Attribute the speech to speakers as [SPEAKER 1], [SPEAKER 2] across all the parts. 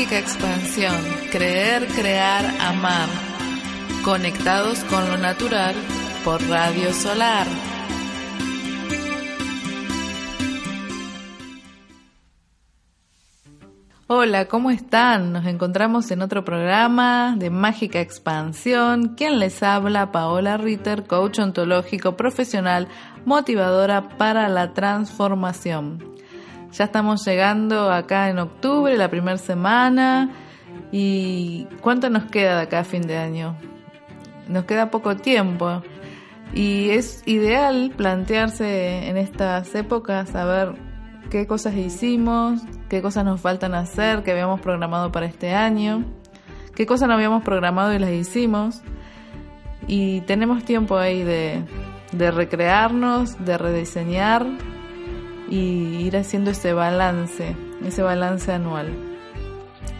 [SPEAKER 1] Mágica expansión, creer, crear, amar. Conectados con lo natural por Radio Solar. Hola, ¿cómo están? Nos encontramos en otro programa de Mágica Expansión. ¿Quién les habla? Paola Ritter, coach ontológico profesional, motivadora para la transformación. Ya estamos llegando acá en octubre, la primera semana. ¿Y cuánto nos queda de acá a fin de año? Nos queda poco tiempo. Y es ideal plantearse en estas épocas a ver qué cosas hicimos, qué cosas nos faltan hacer, qué habíamos programado para este año, qué cosas no habíamos programado y las hicimos. Y tenemos tiempo ahí de, de recrearnos, de rediseñar y ir haciendo ese balance, ese balance anual.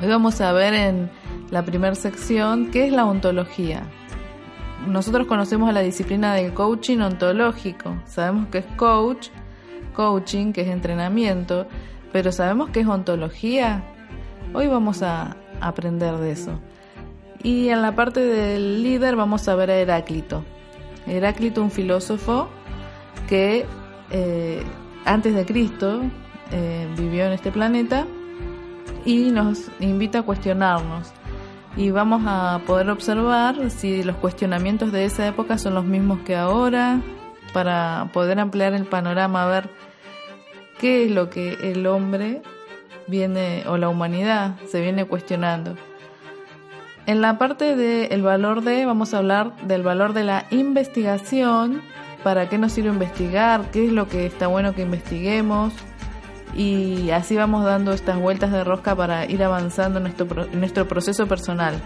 [SPEAKER 1] Hoy vamos a ver en la primera sección qué es la ontología. Nosotros conocemos la disciplina del coaching ontológico, sabemos que es coach, coaching, que es entrenamiento, pero sabemos que es ontología. Hoy vamos a aprender de eso. Y en la parte del líder vamos a ver a Heráclito. Heráclito, un filósofo que eh, antes de Cristo eh, vivió en este planeta y nos invita a cuestionarnos. Y vamos a poder observar si los cuestionamientos de esa época son los mismos que ahora, para poder ampliar el panorama, a ver qué es lo que el hombre viene, o la humanidad, se viene cuestionando. En la parte del valor de, vamos a hablar del valor de la investigación para qué nos sirve investigar, qué es lo que está bueno que investiguemos y así vamos dando estas vueltas de rosca para ir avanzando en nuestro, nuestro proceso personal.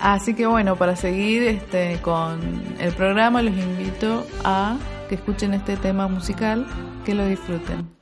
[SPEAKER 1] Así que bueno, para seguir este, con el programa los invito a que escuchen este tema musical, que lo disfruten.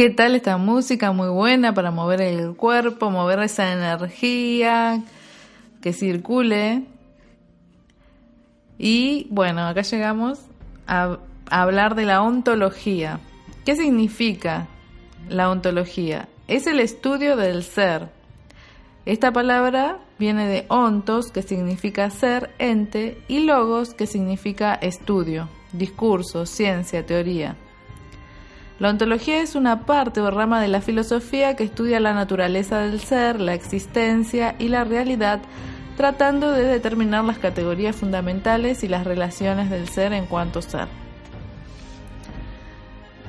[SPEAKER 1] ¿Qué tal esta música? Muy buena para mover el cuerpo, mover esa energía, que circule. Y bueno, acá llegamos a, hablar de la ontología. ¿Qué significa la ontología? Es el estudio del ser. Esta palabra viene de ontos, que significa ser, ente, y logos, que significa estudio, discurso, ciencia, teoría. La ontología es una parte o rama de la filosofía que estudia la naturaleza del ser, la existencia y la realidad, tratando de determinar las categorías fundamentales y las relaciones del ser en cuanto ser.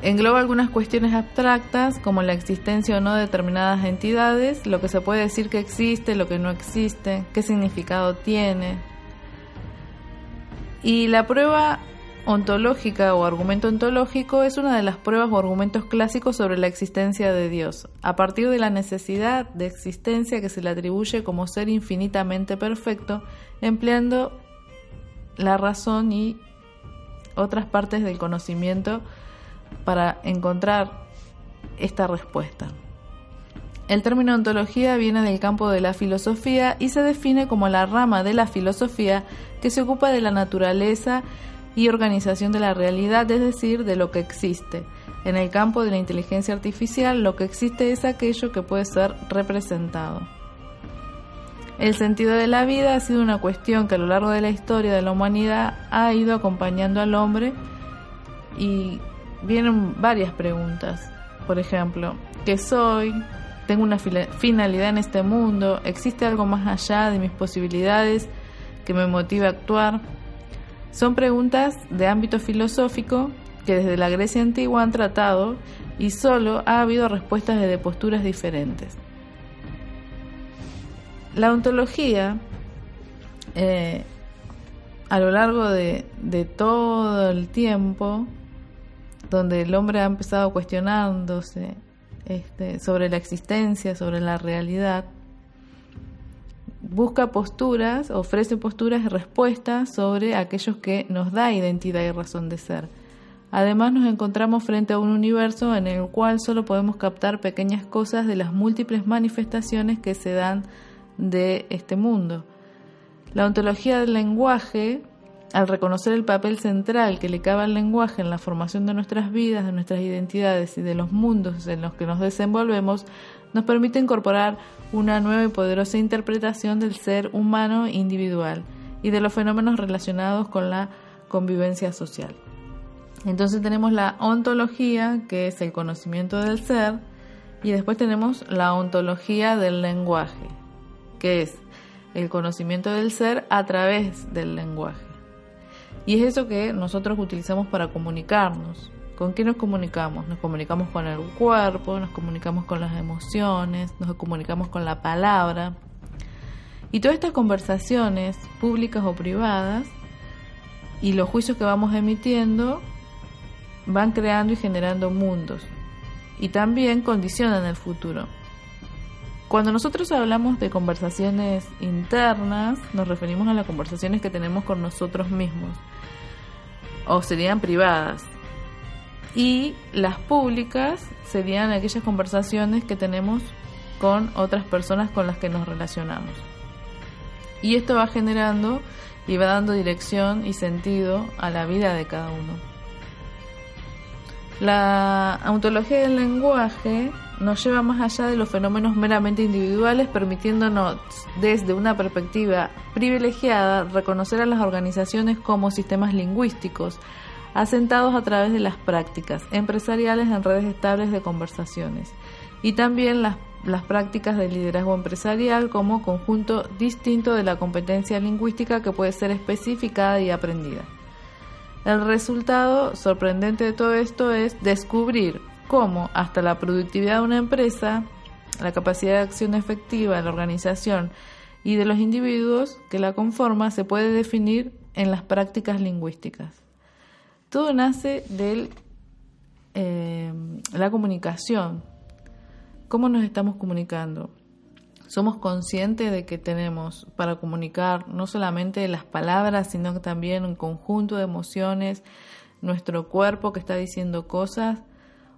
[SPEAKER 1] Engloba algunas cuestiones abstractas como la existencia o no de determinadas entidades, lo que se puede decir que existe, lo que no existe, qué significado tiene. Y la prueba ontológica o argumento ontológico es una de las pruebas o argumentos clásicos sobre la existencia de Dios, a partir de la necesidad de existencia que se le atribuye como ser infinitamente perfecto, empleando la razón y otras partes del conocimiento para encontrar esta respuesta. El término ontología viene del campo de la filosofía y se define como la rama de la filosofía que se ocupa de la naturaleza y organización de la realidad, es decir, de lo que existe. En el campo de la inteligencia artificial, lo que existe es aquello que puede ser representado. El sentido de la vida ha sido una cuestión que a lo largo de la historia de la humanidad ha ido acompañando al hombre y vienen varias preguntas. Por ejemplo, ¿qué soy? ¿Tengo una finalidad en este mundo? ¿Existe algo más allá de mis posibilidades que me motive a actuar? Son preguntas de ámbito filosófico que desde la Grecia antigua han tratado y solo ha habido respuestas desde posturas diferentes. La ontología, eh, a lo largo de, todo el tiempo, donde el hombre ha empezado cuestionándose este, sobre la existencia, sobre la realidad, busca posturas, ofrece posturas y respuestas sobre aquellos que nos da identidad y razón de ser. Además nos encontramos frente a un universo en el cual solo podemos captar pequeñas cosas de las múltiples manifestaciones que se dan de este mundo. La ontología del lenguaje, al reconocer el papel central que le cabe al lenguaje en la formación de nuestras vidas, de nuestras identidades y de los mundos en los que nos desenvolvemos, nos permite incorporar una nueva y poderosa interpretación del ser humano individual y de los fenómenos relacionados con la convivencia social. Entonces tenemos la ontología, que es el conocimiento del ser, y después tenemos la ontología del lenguaje, que es el conocimiento del ser a través del lenguaje. Y es eso que nosotros utilizamos para comunicarnos. ¿Con qué nos comunicamos? Nos comunicamos con el cuerpo, nos comunicamos con las emociones, nos comunicamos con la palabra. Y todas estas conversaciones, públicas o privadas, y los juicios que vamos emitiendo, van creando y generando mundos. Y también condicionan el futuro. Cuando nosotros hablamos de conversaciones internas, nos referimos a las conversaciones que tenemos con nosotros mismos. O serían privadas, y las públicas serían aquellas conversaciones que tenemos con otras personas con las que nos relacionamos. Y esto va generando y va dando dirección y sentido a la vida de cada uno. La ontología del lenguaje nos lleva más allá de los fenómenos meramente individuales, permitiéndonos desde una perspectiva privilegiada reconocer a las organizaciones como sistemas lingüísticos, asentados a través de las prácticas empresariales en redes estables de conversaciones y también las, prácticas de liderazgo empresarial como conjunto distinto de la competencia lingüística que puede ser especificada y aprendida. El resultado sorprendente de todo esto es descubrir cómo hasta la productividad de una empresa, la capacidad de acción efectiva de la organización y de los individuos que la conforman se puede definir en las prácticas lingüísticas. Todo nace de eh, la comunicación. ¿Cómo nos estamos comunicando? Somos conscientes de que tenemos para comunicar no solamente las palabras, sino también un conjunto de emociones, nuestro cuerpo que está diciendo cosas,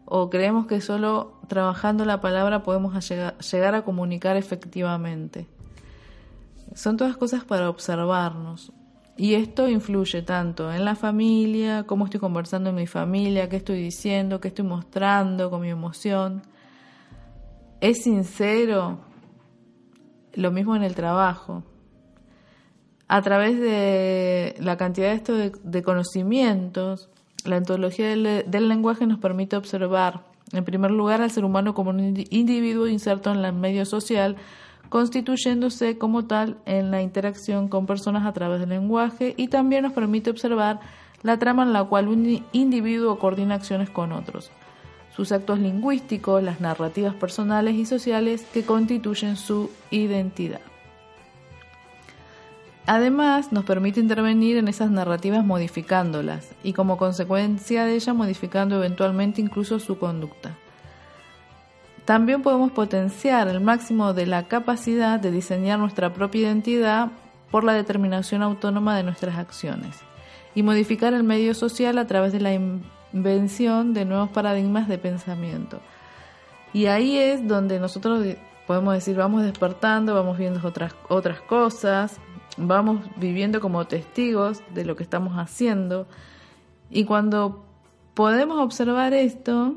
[SPEAKER 1] o creemos que solo trabajando la palabra podemos llegar a comunicar efectivamente. Son todas cosas para observarnos. Y esto influye tanto en la familia, cómo estoy conversando en mi familia, qué estoy diciendo, qué estoy mostrando con mi emoción. ¿Es sincero? Lo mismo en el trabajo. A través de la cantidad de, de conocimientos, la ontología del, del lenguaje nos permite observar, en primer lugar, al ser humano como un individuo inserto en el medio social, constituyéndose como tal en la interacción con personas a través del lenguaje y también nos permite observar la trama en la cual un individuo coordina acciones con otros, sus actos lingüísticos, las narrativas personales y sociales que constituyen su identidad. Además, nos permite intervenir en esas narrativas modificándolas y como consecuencia de ellas modificando eventualmente incluso su conducta. También podemos potenciar el máximo de la capacidad de diseñar nuestra propia identidad por la determinación autónoma de nuestras acciones y modificar el medio social a través de la invención de nuevos paradigmas de pensamiento. Y ahí es donde nosotros podemos decir, vamos despertando, vamos viendo otras, otras cosas, vamos viviendo como testigos de lo que estamos haciendo. Y cuando podemos observar esto,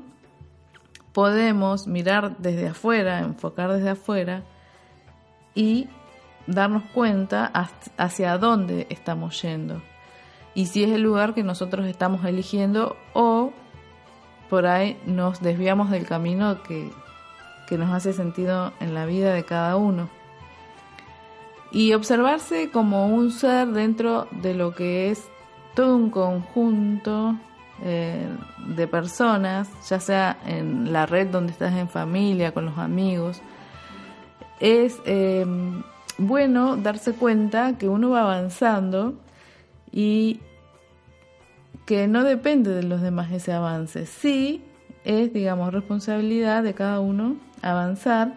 [SPEAKER 1] podemos mirar desde afuera, enfocar desde afuera y darnos cuenta hacia dónde estamos yendo y si es el lugar que nosotros estamos eligiendo o por ahí nos desviamos del camino que, que nos hace sentido en la vida de cada uno. Y observarse como un ser dentro de lo que es todo un conjunto eh, de personas, ya sea en la red donde estás en familia, con los amigos, es em, bueno darse cuenta que uno va avanzando y que no depende de los demás ese avance. Sí es, digamos, responsabilidad de cada uno avanzar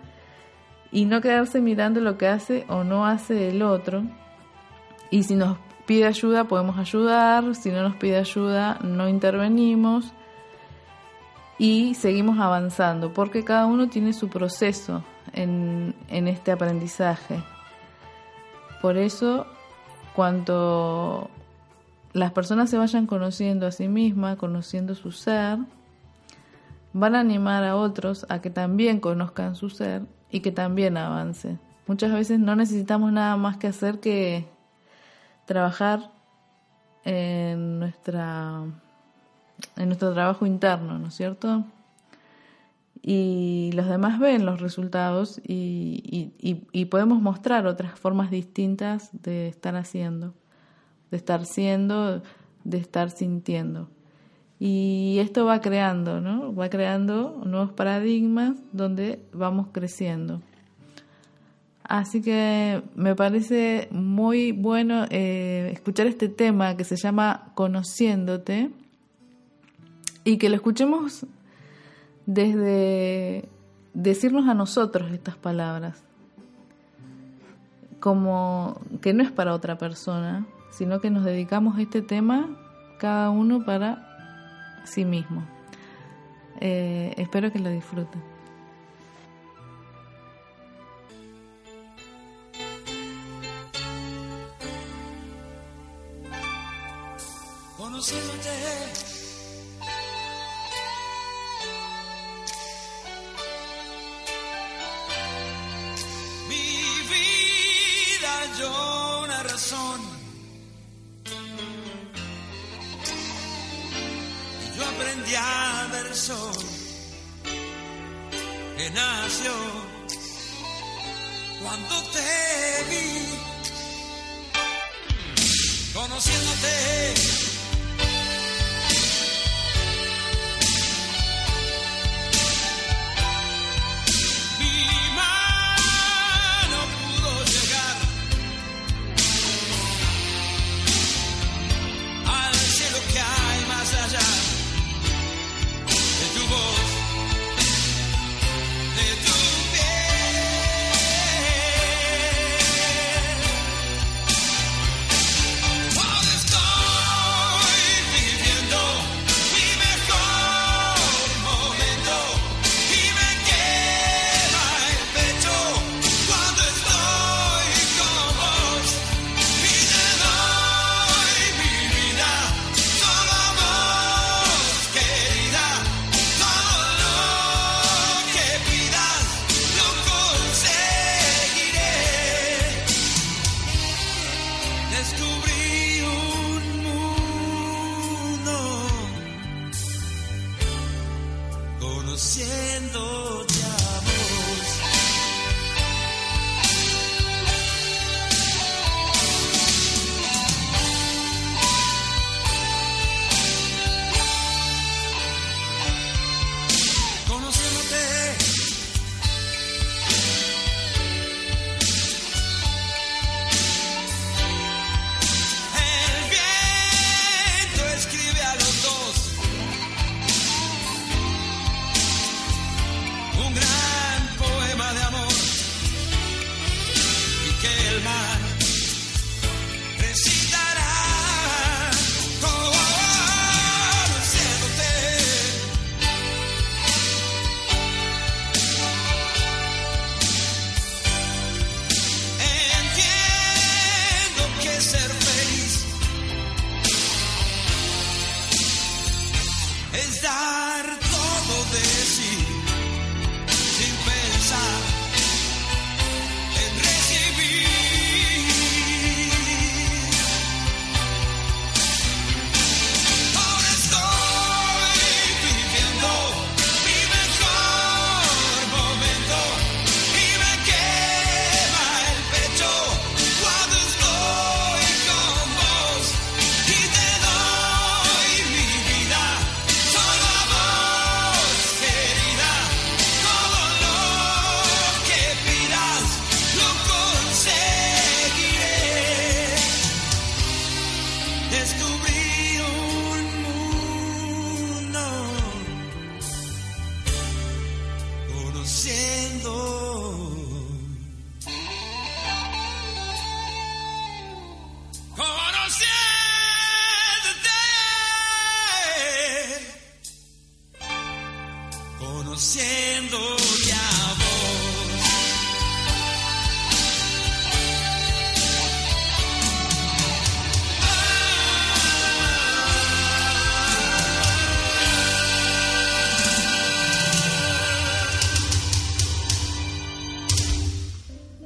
[SPEAKER 1] y no quedarse mirando lo que hace o no hace el otro. Y si nos pide ayuda podemos ayudar, si no nos pide ayuda no intervenimos y seguimos avanzando, porque cada uno tiene su proceso en, en este aprendizaje. Por eso, cuanto las personas se vayan conociendo a sí mismas, conociendo su ser, van a animar a otros a que también conozcan su ser y que también avance. Muchas veces no necesitamos nada más que hacer que trabajar en nuestra en nuestro trabajo interno, ¿no es cierto? Y los demás ven los resultados y, y, podemos mostrar otras formas distintas de estar haciendo, de estar siendo, de estar sintiendo. Y esto va creando, ¿no? Va creando nuevos paradigmas donde vamos creciendo. Así que me parece muy bueno eh, escuchar este tema que se llama Conociéndote y que lo escuchemos desde decirnos a nosotros estas palabras, como que no es para otra persona, sino que nos dedicamos a este tema cada uno para sí mismo. Eh, espero que lo disfruten.
[SPEAKER 2] Conociéndote. Mi vida una razón. Yo aprendí a ver sol que nació cuando te vi conociéndote.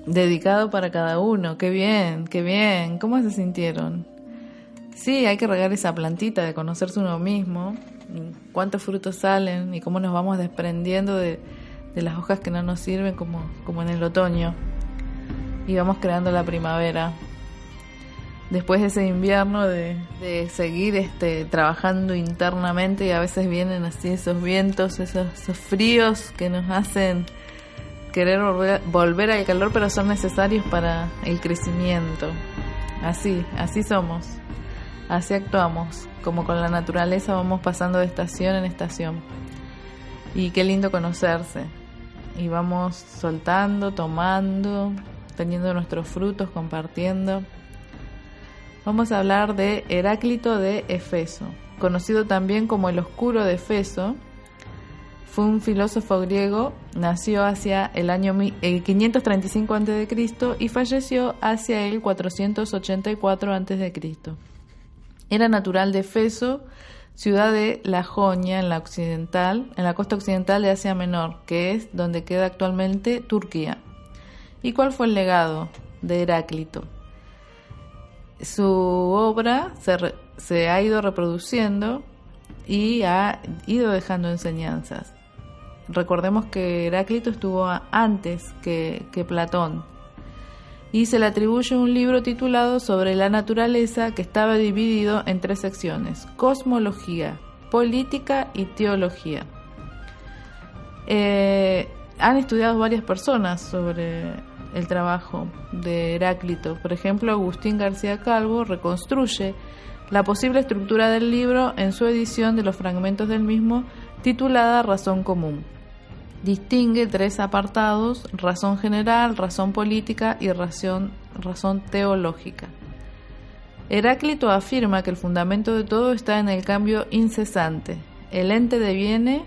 [SPEAKER 1] Dedicado para cada uno, qué bien, qué bien. ¿Cómo se sintieron? Sí, hay que regar esa plantita de conocerse uno mismo, cuántos frutos salen y cómo nos vamos desprendiendo de, de las hojas que no nos sirven como, como en el otoño y vamos creando la primavera. Después de ese invierno de, de seguir este, trabajando internamente y a veces vienen así esos vientos, esos, esos fríos que nos hacen querer volver, volver al calor, pero son necesarios para el crecimiento. Así, así somos, así actuamos, como con la naturaleza vamos pasando de estación en estación. Y qué lindo conocerse. Y vamos soltando, tomando, teniendo nuestros frutos, compartiendo. Vamos a hablar de Heráclito de Efeso, conocido también como el Oscuro de Efeso, fue un filósofo griego, nació hacia el año mi- el 535 a.C. y falleció hacia el 484 a.C. Era natural de Efeso, ciudad de la Jonia en la occidental, en la costa occidental de Asia Menor, que es donde queda actualmente Turquía. ¿Y cuál fue el legado de Heráclito? Su obra se, ha ido reproduciendo y ha ido dejando enseñanzas. Recordemos que Heráclito estuvo antes que Platón y se le atribuye un libro titulado sobre la naturaleza que estaba dividido en tres secciones, cosmología, política y teología. Eh, han estudiado varias personas sobre el trabajo de Heráclito. Por ejemplo, Agustín García Calvo reconstruye la posible estructura del libro en su edición de los fragmentos del mismo titulada Razón Común. Distingue tres apartados, razón general, razón política y razón, razón teológica. Heráclito afirma que el fundamento de todo está en el cambio incesante. El ente deviene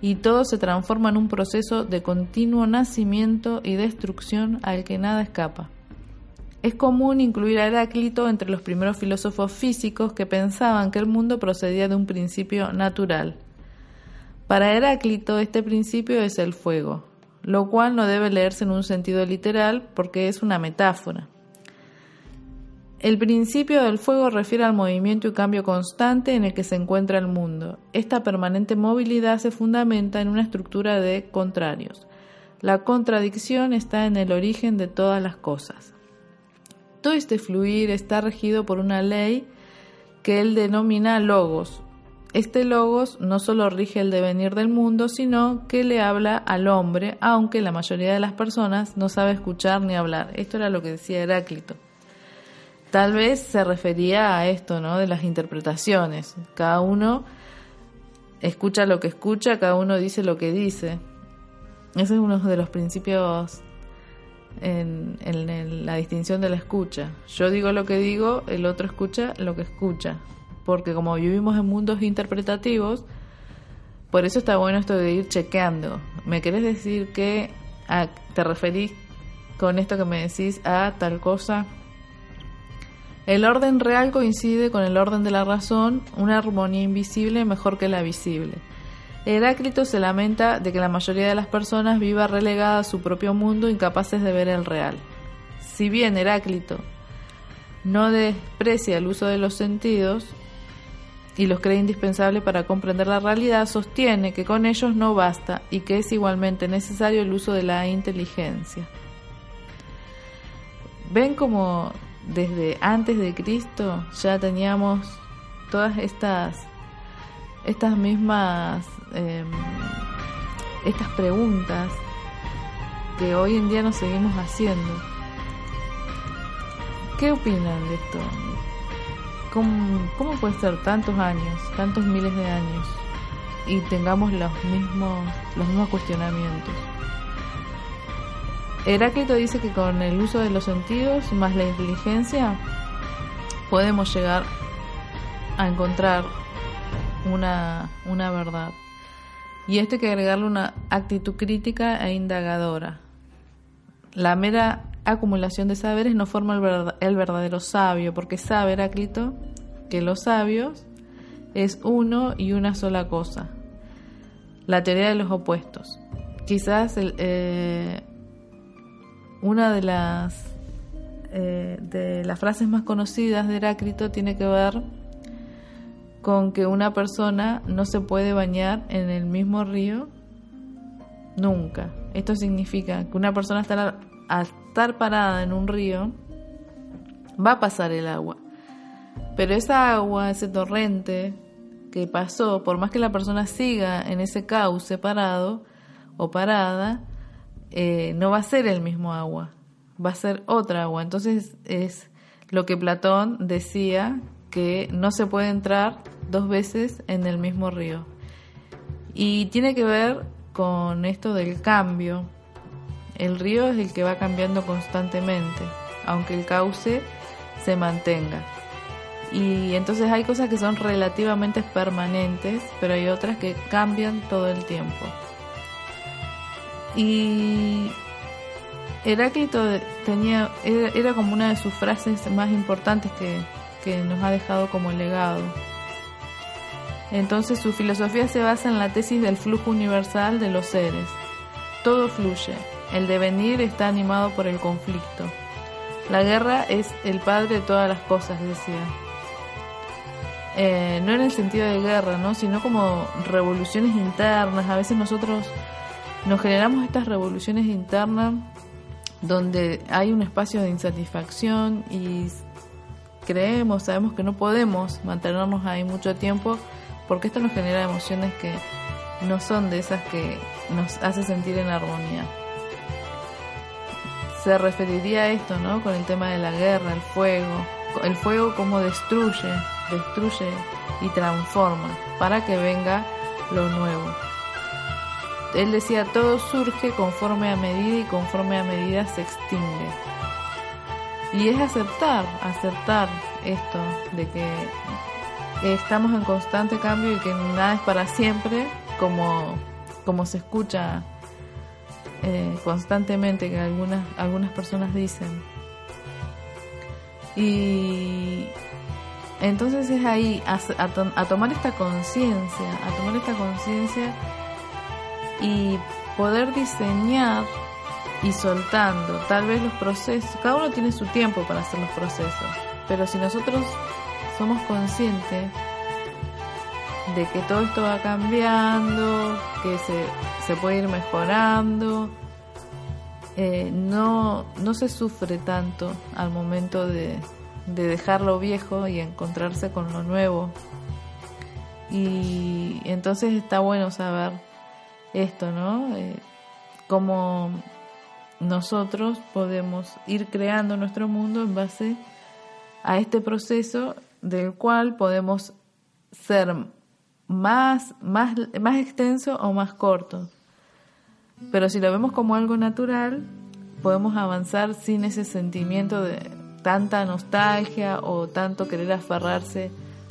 [SPEAKER 1] y todo se transforma en un proceso de continuo nacimiento y destrucción al que nada escapa. Es común incluir a Heráclito entre los primeros filósofos físicos que pensaban que el mundo procedía de un principio natural. Para Heráclito este principio es el fuego, lo cual no debe leerse en un sentido literal porque es una metáfora. El principio del fuego refiere al movimiento y cambio constante en el que se encuentra el mundo. Esta permanente movilidad se fundamenta en una estructura de contrarios. La contradicción está en el origen de todas las cosas. Todo este fluir está regido por una ley que él denomina logos. Este logos no solo rige el devenir del mundo, sino que le habla al hombre, aunque la mayoría de las personas no sabe escuchar ni hablar. Esto era lo que decía Heráclito. Tal vez se refería a esto, ¿no? De las interpretaciones. Cada uno escucha lo que escucha, cada uno dice lo que dice. Ese es uno de los principios en, en, en, la distinción de la escucha. Yo digo lo que digo, el otro escucha lo que escucha. Porque como vivimos en mundos interpretativos, por eso está bueno esto de ir chequeando. ¿Me querés decir que a, te referís con esto que me decís a tal cosa? El orden real coincide con el orden de la razón, una armonía invisible mejor que la visible. Heráclito se lamenta de que la mayoría de las personas viva relegada a su propio mundo, incapaces de ver el real. Si bien Heráclito no desprecia el uso de los sentidos y los cree indispensable para comprender la realidad, sostiene que con ellos no basta y que es igualmente necesario el uso de la inteligencia. ¿Ven cómo desde antes de Cristo ya teníamos todas estas estas mismas eh, estas preguntas que hoy en día nos seguimos haciendo. ¿Qué opinan de esto? ¿Cómo, ¿Cómo, puede ser tantos años, tantos miles de años y tengamos los mismos, los mismos cuestionamientos? Heráclito dice que con el uso de los sentidos más la inteligencia podemos llegar a encontrar una, una verdad. Y esto hay que agregarle una actitud crítica e indagadora. La mera acumulación de saberes no forma el, verdad, el verdadero sabio, porque sabe Heráclito que los sabios es uno y una sola cosa. La teoría de los opuestos. Quizás eh, una de las eh, de las frases más conocidas de Heráclito tiene que ver con que una persona no se puede bañar en el mismo río nunca. Esto significa que una persona estará, al estar parada en un río va a pasar el agua. Pero esa agua, ese torrente que pasó, por más que la persona siga en ese cauce parado o parada, eh, no va a ser el mismo agua, va a ser otra agua. Entonces es lo que Platón decía que no se puede entrar dos veces en el mismo río. Y tiene que ver con esto del cambio. El río es el que va cambiando constantemente, aunque el cauce se mantenga. Y entonces hay cosas que son relativamente permanentes, pero hay otras que cambian todo el tiempo. Y Heráclito tenía, era, como una de sus frases más importantes que, que nos ha dejado como legado. Entonces su filosofía se basa en la tesis del flujo universal de los seres. Todo fluye, el devenir está animado por el conflicto. La guerra es el padre de todas las cosas, decía. Eh, no en el sentido de guerra, ¿no? sino como revoluciones internas. A veces nosotros nos generamos estas revoluciones internas donde hay un espacio de insatisfacción y creemos, sabemos que no podemos mantenernos ahí mucho tiempo porque esto nos genera emociones que no son de esas que nos hace sentir en armonía. Se referiría a esto, ¿no? Con el tema de la guerra, el fuego, el fuego como destruye, destruye y transforma para que venga lo nuevo él decía, todo surge conforme a medida y conforme a medida se extingue. Y es aceptar, aceptar esto de que estamos en constante cambio y que nada es para siempre, como, como se escucha eh, constantemente que algunas, algunas personas dicen. Y entonces es ahí, a, a, tomar esta conciencia, a tomar esta conciencia y poder diseñar y soltando tal vez los procesos, cada uno tiene su tiempo para hacer los procesos, Pero si nosotros somos conscientes de que todo esto va cambiando, que se, se puede ir mejorando, eh, no, no se sufre tanto al momento de, de dejar lo viejo y encontrarse con lo nuevo. Y entonces está bueno saber esto, ¿no? Eh, cómo nosotros podemos ir creando nuestro mundo en base a este proceso del cual podemos ser más, más, más extenso o más corto. Pero si lo vemos como algo natural, podemos avanzar sin ese sentimiento de tanta nostalgia o tanto querer aferrarse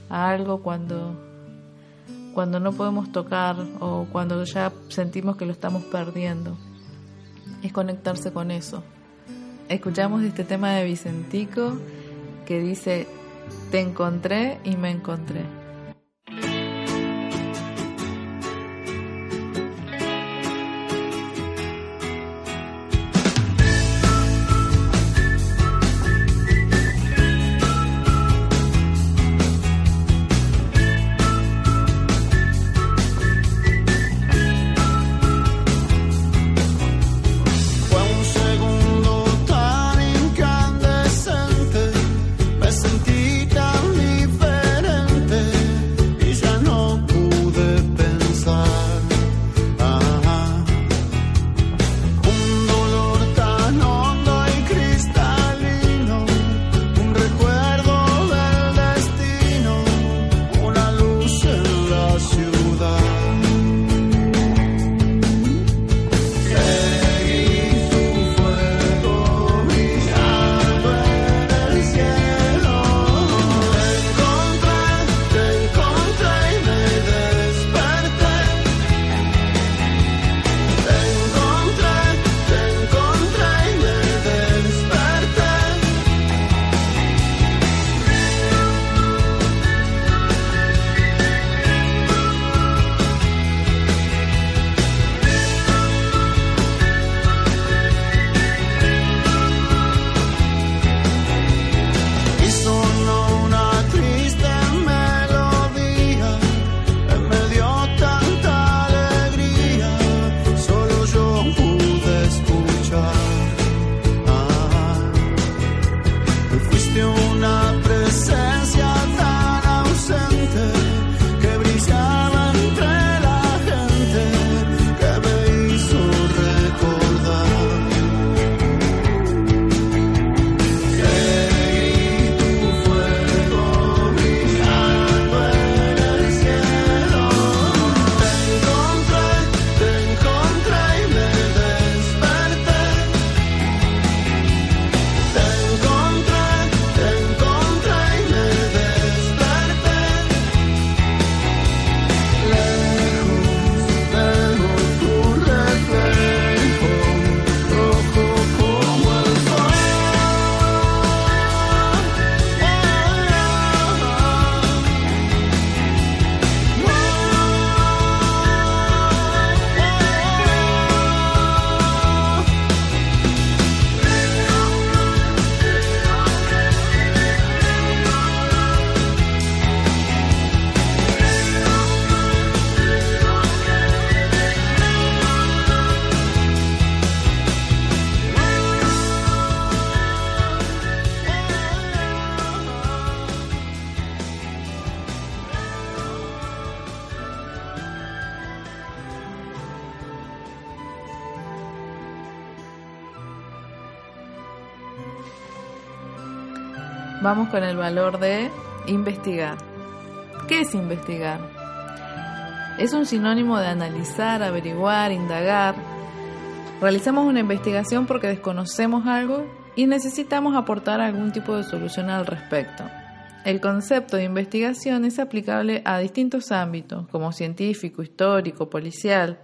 [SPEAKER 1] a algo cuando, cuando no podemos tocar o cuando ya sentimos que lo estamos perdiendo. Es conectarse con eso. Escuchamos este tema de Vicentico que dice, te encontré y me encontré. Vamos con el valor de investigar. ¿Qué es investigar? Es un sinónimo de analizar, averiguar, indagar. Realizamos una investigación porque desconocemos algo y necesitamos aportar algún tipo de solución al respecto. El concepto de investigación es aplicable a distintos ámbitos, como científico, histórico, policial.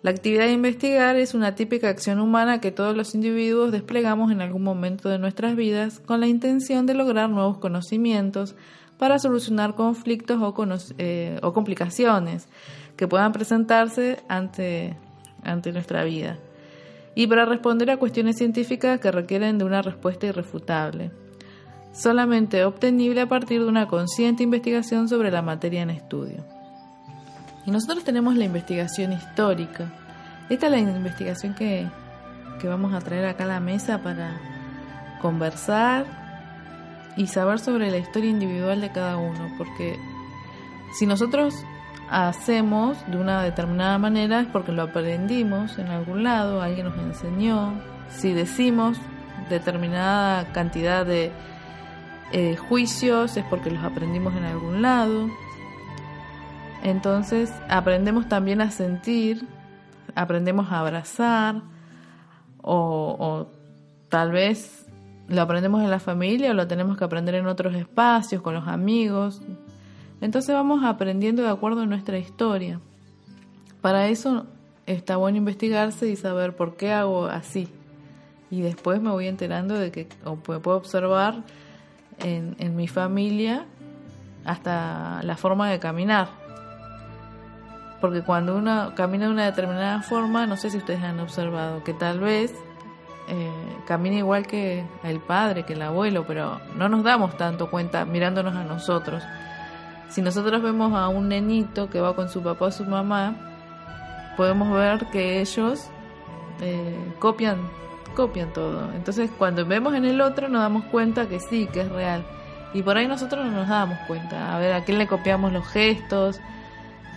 [SPEAKER 1] La actividad de investigar es una típica acción humana que todos los individuos desplegamos en algún momento de nuestras vidas con la intención de lograr nuevos conocimientos para solucionar conflictos eh, o complicaciones que puedan presentarse ante, ante nuestra vida y para responder a cuestiones científicas que requieren de una respuesta irrefutable. solamente obtenible a partir de una consciente investigación sobre la materia en estudio. Y nosotros tenemos la investigación histórica. Esta es la investigación que, que vamos a traer acá a la mesa para conversar y saber sobre la historia individual de cada uno, porque si nosotros hacemos de una determinada manera es porque lo aprendimos en algún lado, alguien nos enseñó. Si decimos determinada cantidad de eh, juicios es porque los aprendimos en algún lado. Entonces aprendemos también a sentir, aprendemos a abrazar o, tal vez lo aprendemos en la familia o lo tenemos que aprender en otros espacios, con los amigos. Entonces vamos aprendiendo de acuerdo a nuestra historia. Para eso está bueno investigarse y saber por qué hago así. Y después me voy enterando de que o puedo observar en mi familia hasta la forma de caminar. Porque cuando uno camina de una determinada forma, no sé si ustedes han observado que tal vez eh, camina igual que el padre, que el abuelo, pero no nos damos tanto cuenta mirándonos a nosotros. Si nosotros vemos a un nenito que va con su papá o su mamá, podemos ver que ellos eh, copian, copian todo. Entonces cuando vemos en el otro nos damos cuenta que sí, que es real. Y por ahí nosotros no nos damos cuenta. A ver, a quién le copiamos los gestos.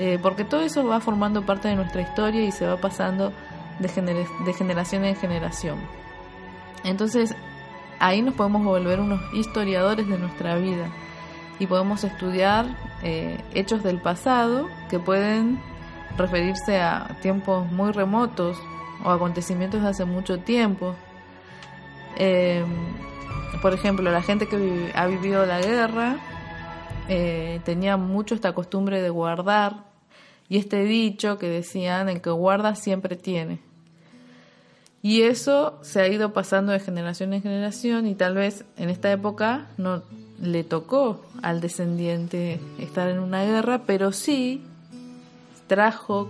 [SPEAKER 1] Eh, porque todo eso va formando parte de nuestra historia y se va pasando de, gener- de generación en generación. Entonces ahí nos podemos volver unos historiadores de nuestra vida y podemos estudiar eh, hechos del pasado que pueden referirse a tiempos muy remotos o acontecimientos de hace mucho tiempo. Eh, por ejemplo, la gente que ha vivido la guerra tenía mucho esta costumbre de guardar y este dicho que decían, el que guarda siempre tiene. Y eso se ha ido pasando de generación en generación y tal vez en esta época no le tocó al descendiente estar en una guerra, pero sí trajo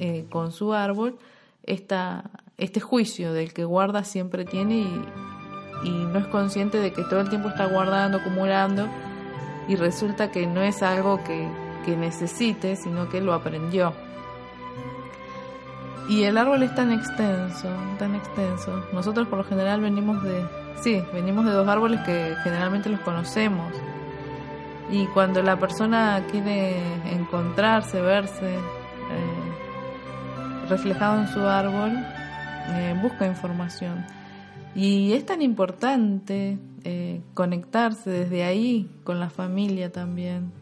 [SPEAKER 1] eh, con su árbol esta, este juicio del que guarda siempre tiene y, y no es consciente de que todo el tiempo está guardando, acumulando y resulta que no es algo que, que necesite, sino que lo aprendió. Y el árbol es tan extenso, tan extenso. Nosotros por lo general venimos de, sí, venimos de dos árboles que generalmente los conocemos. Y cuando la persona quiere encontrarse, verse eh, reflejado en su árbol, eh, busca información. Y es tan importante eh, conectarse desde ahí con la familia también,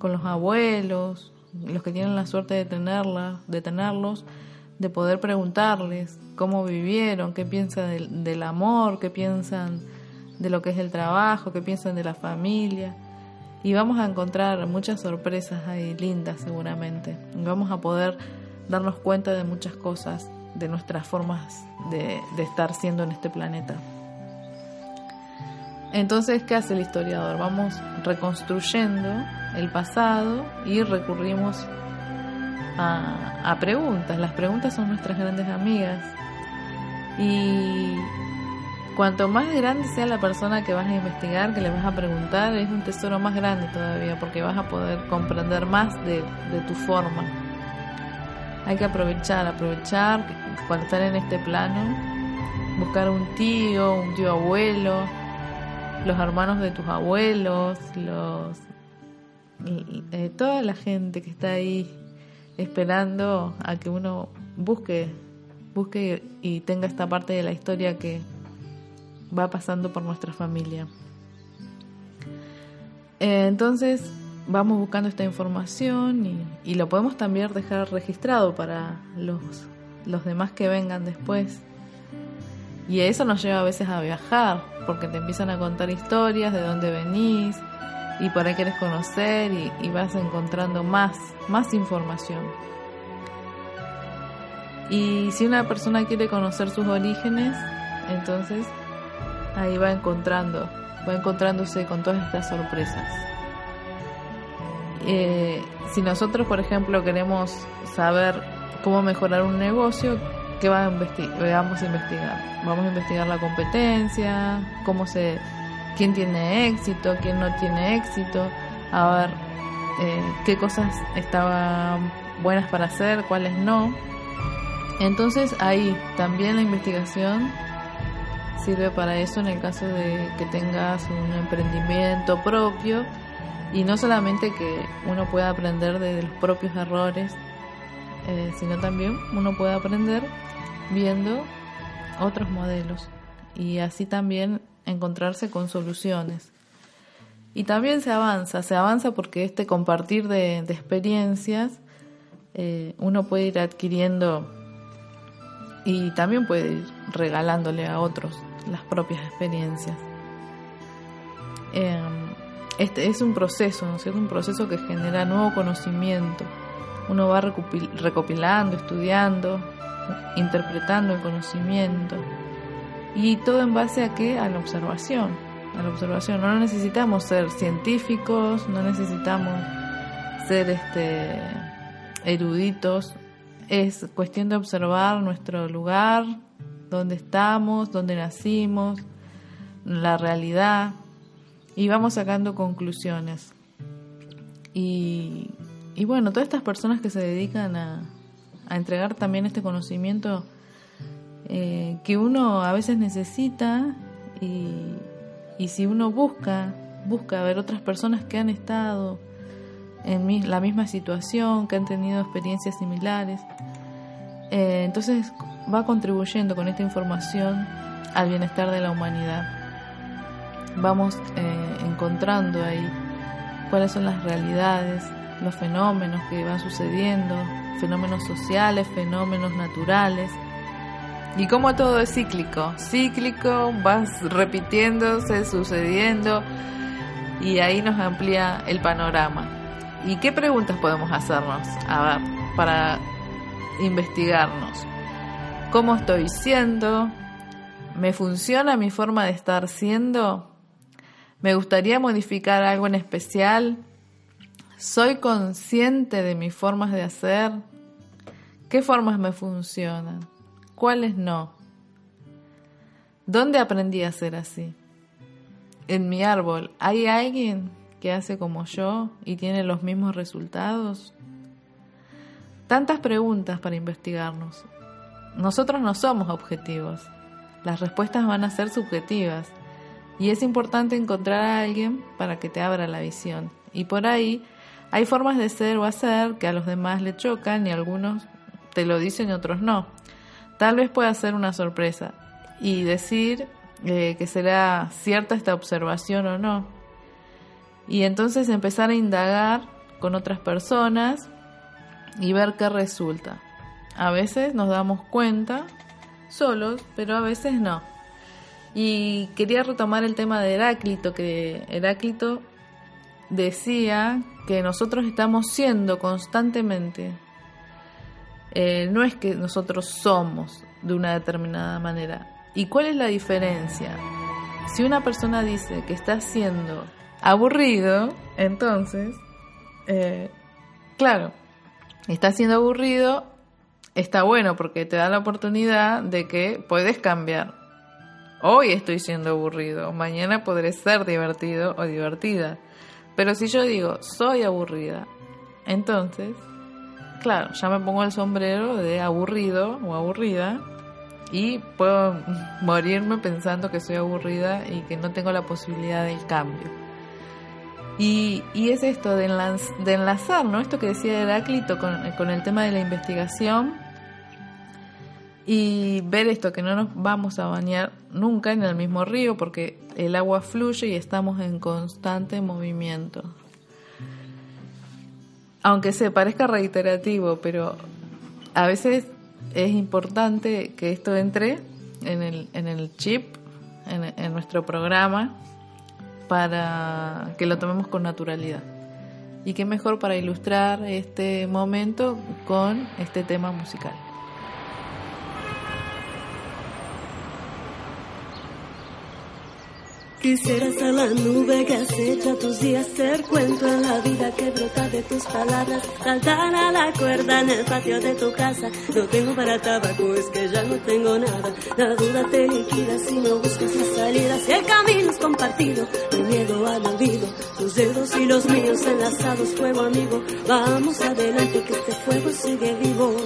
[SPEAKER 1] con los abuelos, los que tienen la suerte de tenerla, de tenerlos, de poder preguntarles cómo vivieron, qué piensan del, del amor, qué piensan de lo que es el trabajo, qué piensan de la familia. Y vamos a encontrar muchas sorpresas ahí lindas seguramente. Vamos a poder darnos cuenta de muchas cosas, de nuestras formas de, de estar siendo en este planeta. Entonces, ¿qué hace el historiador? Vamos reconstruyendo el pasado y recurrimos a, a preguntas. Las preguntas son nuestras grandes amigas. Y cuanto más grande sea la persona que vas a investigar, que le vas a preguntar, es un tesoro más grande todavía, porque vas a poder comprender más de, tu forma. Hay que aprovechar, aprovechar cuando están en este plano, buscar un tío, un tío abuelo, los hermanos de tus abuelos, los eh, toda la gente que está ahí esperando a que uno busque, busque y tenga esta parte de la historia que va pasando por nuestra familia. Eh, entonces vamos buscando esta información y, y, lo podemos también dejar registrado para los, los demás que vengan después. Y eso nos lleva a veces a viajar, porque te empiezan a contar historias de dónde venís y por ahí querés conocer y, y vas encontrando más, más información. Y si una persona quiere conocer sus orígenes, entonces ahí va encontrando, va encontrándose con todas estas sorpresas. Eh, si nosotros, por ejemplo, queremos saber cómo mejorar un negocio, ¿qué va vamos a investigar? Vamos a investigar la competencia, cómo se quién tiene éxito, quién no tiene éxito, a ver eh, qué cosas estaban buenas para hacer, cuáles no. Entonces ahí también la investigación sirve para eso en el caso de que tengas un emprendimiento propio y no solamente que uno pueda aprender de los propios errores, eh, sino también uno puede aprender viendo otros modelos y así también encontrarse con soluciones. Y también se avanza, se avanza porque este compartir de, experiencias eh, uno puede ir adquiriendo y también puede ir regalándole a otros las propias experiencias. Eh, este es un proceso, ¿no es cierto? Un proceso que genera nuevo conocimiento. Uno va recopil- recopilando, estudiando, interpretando el conocimiento. Y todo en base a qué? A la observación. A la observación. No necesitamos ser científicos, no necesitamos ser este eruditos. Es cuestión de observar nuestro lugar, dónde estamos, dónde nacimos, la realidad y vamos sacando conclusiones. Y, y bueno, todas estas personas que se dedican a, a entregar también este conocimiento eh, que uno a veces necesita y, y si uno busca, busca ver otras personas que han estado en mi- la misma situación, que han tenido experiencias similares, eh, entonces va contribuyendo con esta información al bienestar de la humanidad. Vamos eh, encontrando ahí cuáles son las realidades, los fenómenos que van sucediendo, fenómenos sociales, fenómenos naturales. Y como todo es cíclico, cíclico, va repitiéndose, sucediendo, y ahí nos amplía el panorama. ¿Y qué preguntas podemos hacernos? Para investigarnos. ¿Cómo estoy siendo? ¿Me funciona mi forma de estar siendo? ¿Me gustaría modificar algo en especial? ¿Soy consciente de mis formas de hacer? ¿Qué formas me funcionan? ¿Cuáles no? ¿Dónde aprendí a ser así? En mi árbol, ¿hay alguien que hace como yo y tiene los mismos resultados? Tantas preguntas para investigarnos. Nosotros no somos objetivos. Las respuestas van a ser subjetivas. Y es importante encontrar a alguien para que te abra la visión. Y por ahí hay formas de ser o hacer que a los demás le chocan y algunos te lo dicen y otros no. Tal vez pueda ser una sorpresa y decir eh, que será cierta esta observación o no. Y entonces empezar a indagar con otras personas y ver qué resulta. A veces nos damos cuenta solos, pero a veces no. Y quería retomar el tema de Heráclito, que Heráclito decía que nosotros estamos siendo constantemente. Eh, no es que nosotros somos de una determinada manera. ¿Y cuál es la diferencia? Si una persona dice que está siendo aburrido, entonces, eh, claro, está siendo aburrido, está bueno porque te da la oportunidad de que puedes cambiar. Hoy estoy siendo aburrido, mañana podré ser divertido o divertida. Pero si yo digo, soy aburrida, entonces, claro, ya me pongo el sombrero de aburrido o aburrida y puedo morirme pensando que soy aburrida y que no tengo la posibilidad del cambio. Y, y es esto de, enlaz- enlazar, ¿no? Esto que decía Heráclito con, con el tema de la investigación y ver esto, que no nos vamos a bañar nunca en el mismo río porque el agua fluye y estamos en constante movimiento. Aunque se parezca reiterativo, pero a veces es importante que esto entre en el, en el chip, en, en nuestro programa, para que lo tomemos con naturalidad. Y qué mejor para ilustrar este momento con este tema musical.
[SPEAKER 3] Quisiera ser la nube que acecha tus días, ser cuento en la vida que brota de tus palabras, saltar a la cuerda en el patio de tu casa. No tengo para tabaco, es que ya no tengo nada. La duda te liquida si no buscas la salida. Si el camino es compartido, hay miedo al olvido. Tus dedos y los míos enlazados, fuego amigo. Vamos adelante que este fuego sigue vivo.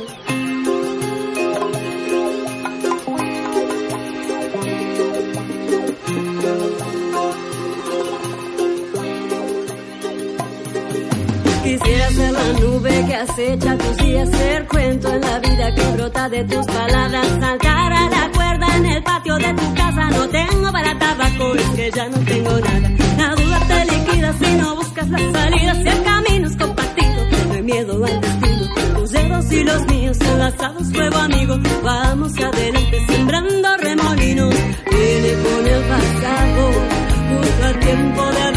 [SPEAKER 3] Quisiera ser la nube que acecha tus días, ser cuento en la vida que brota de tus palabras, saltar a la cuerda en el patio de tu casa. No tengo para tabaco, es que ya no tengo nada. La duda te liquida si no buscas la salida, si el camino es compartido, no hay miedo al destino. Tus dedos y los míos enlazados, fuego amigo. Vamos adelante sembrando remolinos. Viene con el pasado, justo al tiempo de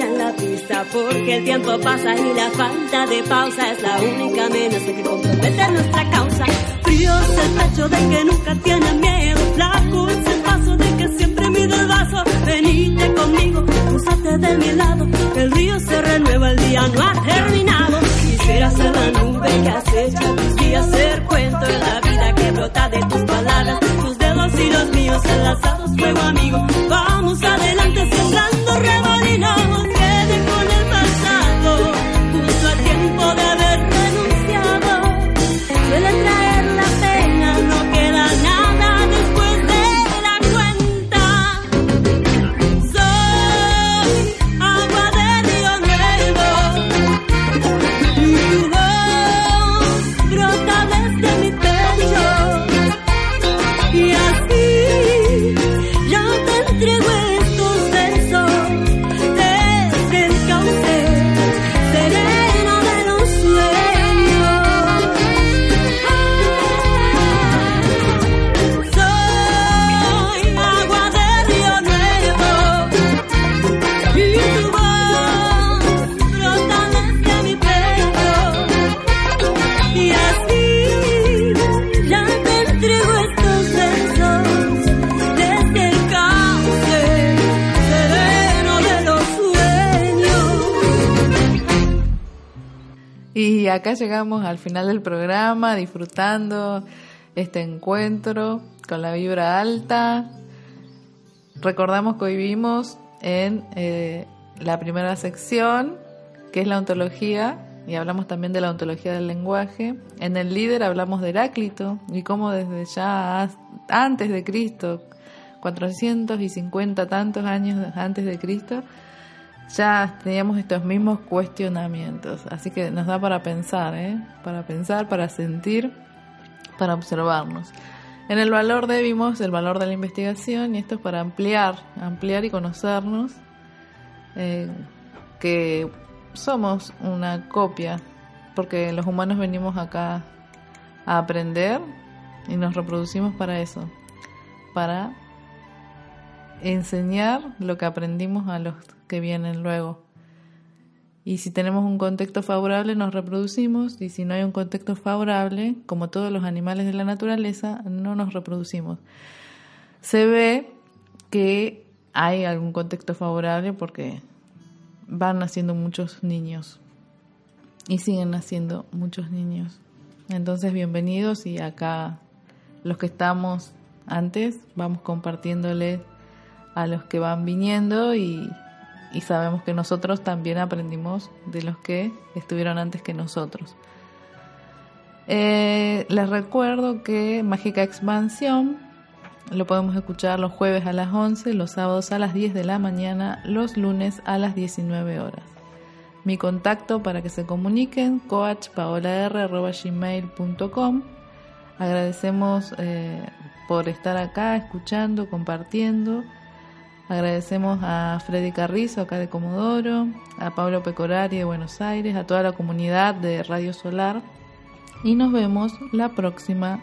[SPEAKER 3] en la pista Porque el tiempo pasa y la falta de pausa Es la única amenaza que compromete nuestra causa. Frío es el pecho de que nunca tiene miedo Flaco es el paso de que siempre mide el vaso. Venite conmigo, cruzate de mi lado el río se renueva, el día no ha terminado. Quisiera ser la nube que acecha tus días Ser cuento en la vida que brota de tus palabras. Tus dedos y los míos enlazados, fuego amigo Vamos adelante sembrando remolinos Y
[SPEAKER 1] acá llegamos al final del programa, disfrutando este encuentro con la vibra alta. Recordamos que hoy vimos en eh, la primera sección, que es la ontología, y hablamos también de la ontología del lenguaje. En el líder hablamos de Heráclito y cómo desde ya antes de Cristo, 450 tantos años antes de Cristo, ya teníamos estos mismos cuestionamientos. Así que nos da para pensar, ¿eh? Para pensar, para sentir, para observarnos. En el valor de vimos el valor de la investigación y esto es para ampliar, ampliar y conocernos eh, que somos una copia, porque los humanos venimos acá a aprender y nos reproducimos para eso, para enseñar lo que aprendimos a los que vienen luego. Y si tenemos un contexto favorable nos reproducimos y si no hay un contexto favorable, como todos los animales de la naturaleza, no nos reproducimos. Se ve que hay algún contexto favorable porque van naciendo muchos niños y siguen naciendo muchos niños. Entonces, bienvenidos y acá los que estamos antes vamos compartiéndole a los que van viniendo y, y sabemos que nosotros también aprendimos de los que estuvieron antes que nosotros.
[SPEAKER 4] Eh, les recuerdo que Mágica Expansión lo podemos escuchar los jueves a las 11, los sábados a las 10 de la mañana, los lunes a las 19 horas. Mi contacto para que se comuniquen, coachpaolar.gmail.com. Agradecemos eh, por estar acá, escuchando, compartiendo. Agradecemos a Freddy Carrizo, acá de Comodoro, a Pablo Pecorari de Buenos Aires, a toda la comunidad de Radio Solar. Y nos vemos la próxima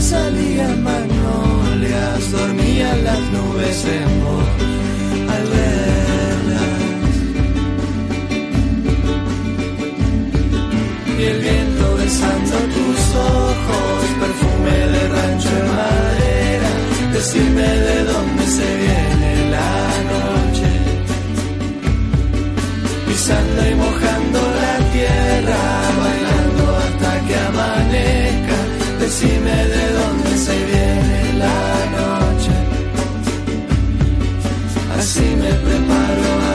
[SPEAKER 5] salían magnolias, dormían las nubes en vos ojos, perfume de rancho en madera, decime de dónde se viene la noche, pisando y mojando la tierra, bailando hasta que amanezca, decime de dónde se viene la noche, así me preparo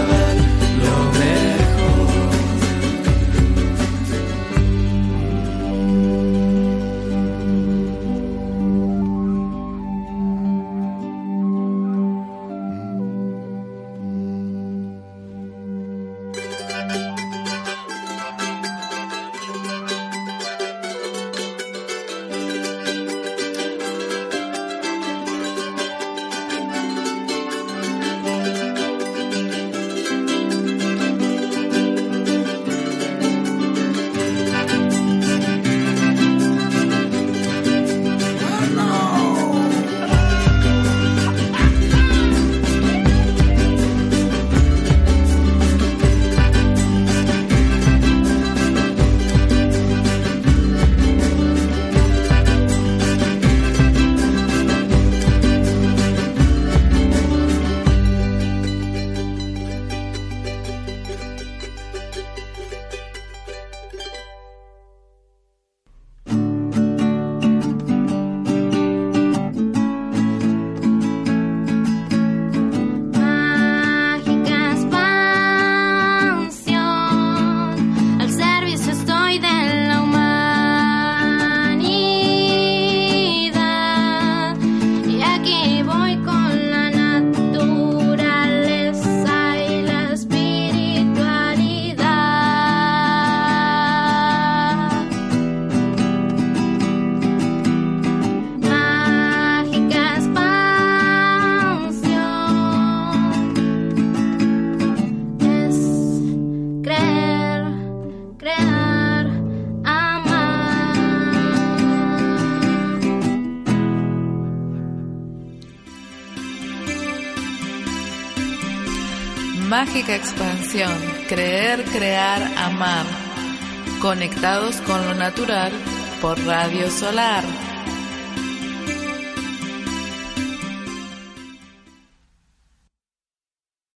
[SPEAKER 4] Expansión, creer, crear, amar, conectados con lo natural
[SPEAKER 1] por Radio Solar.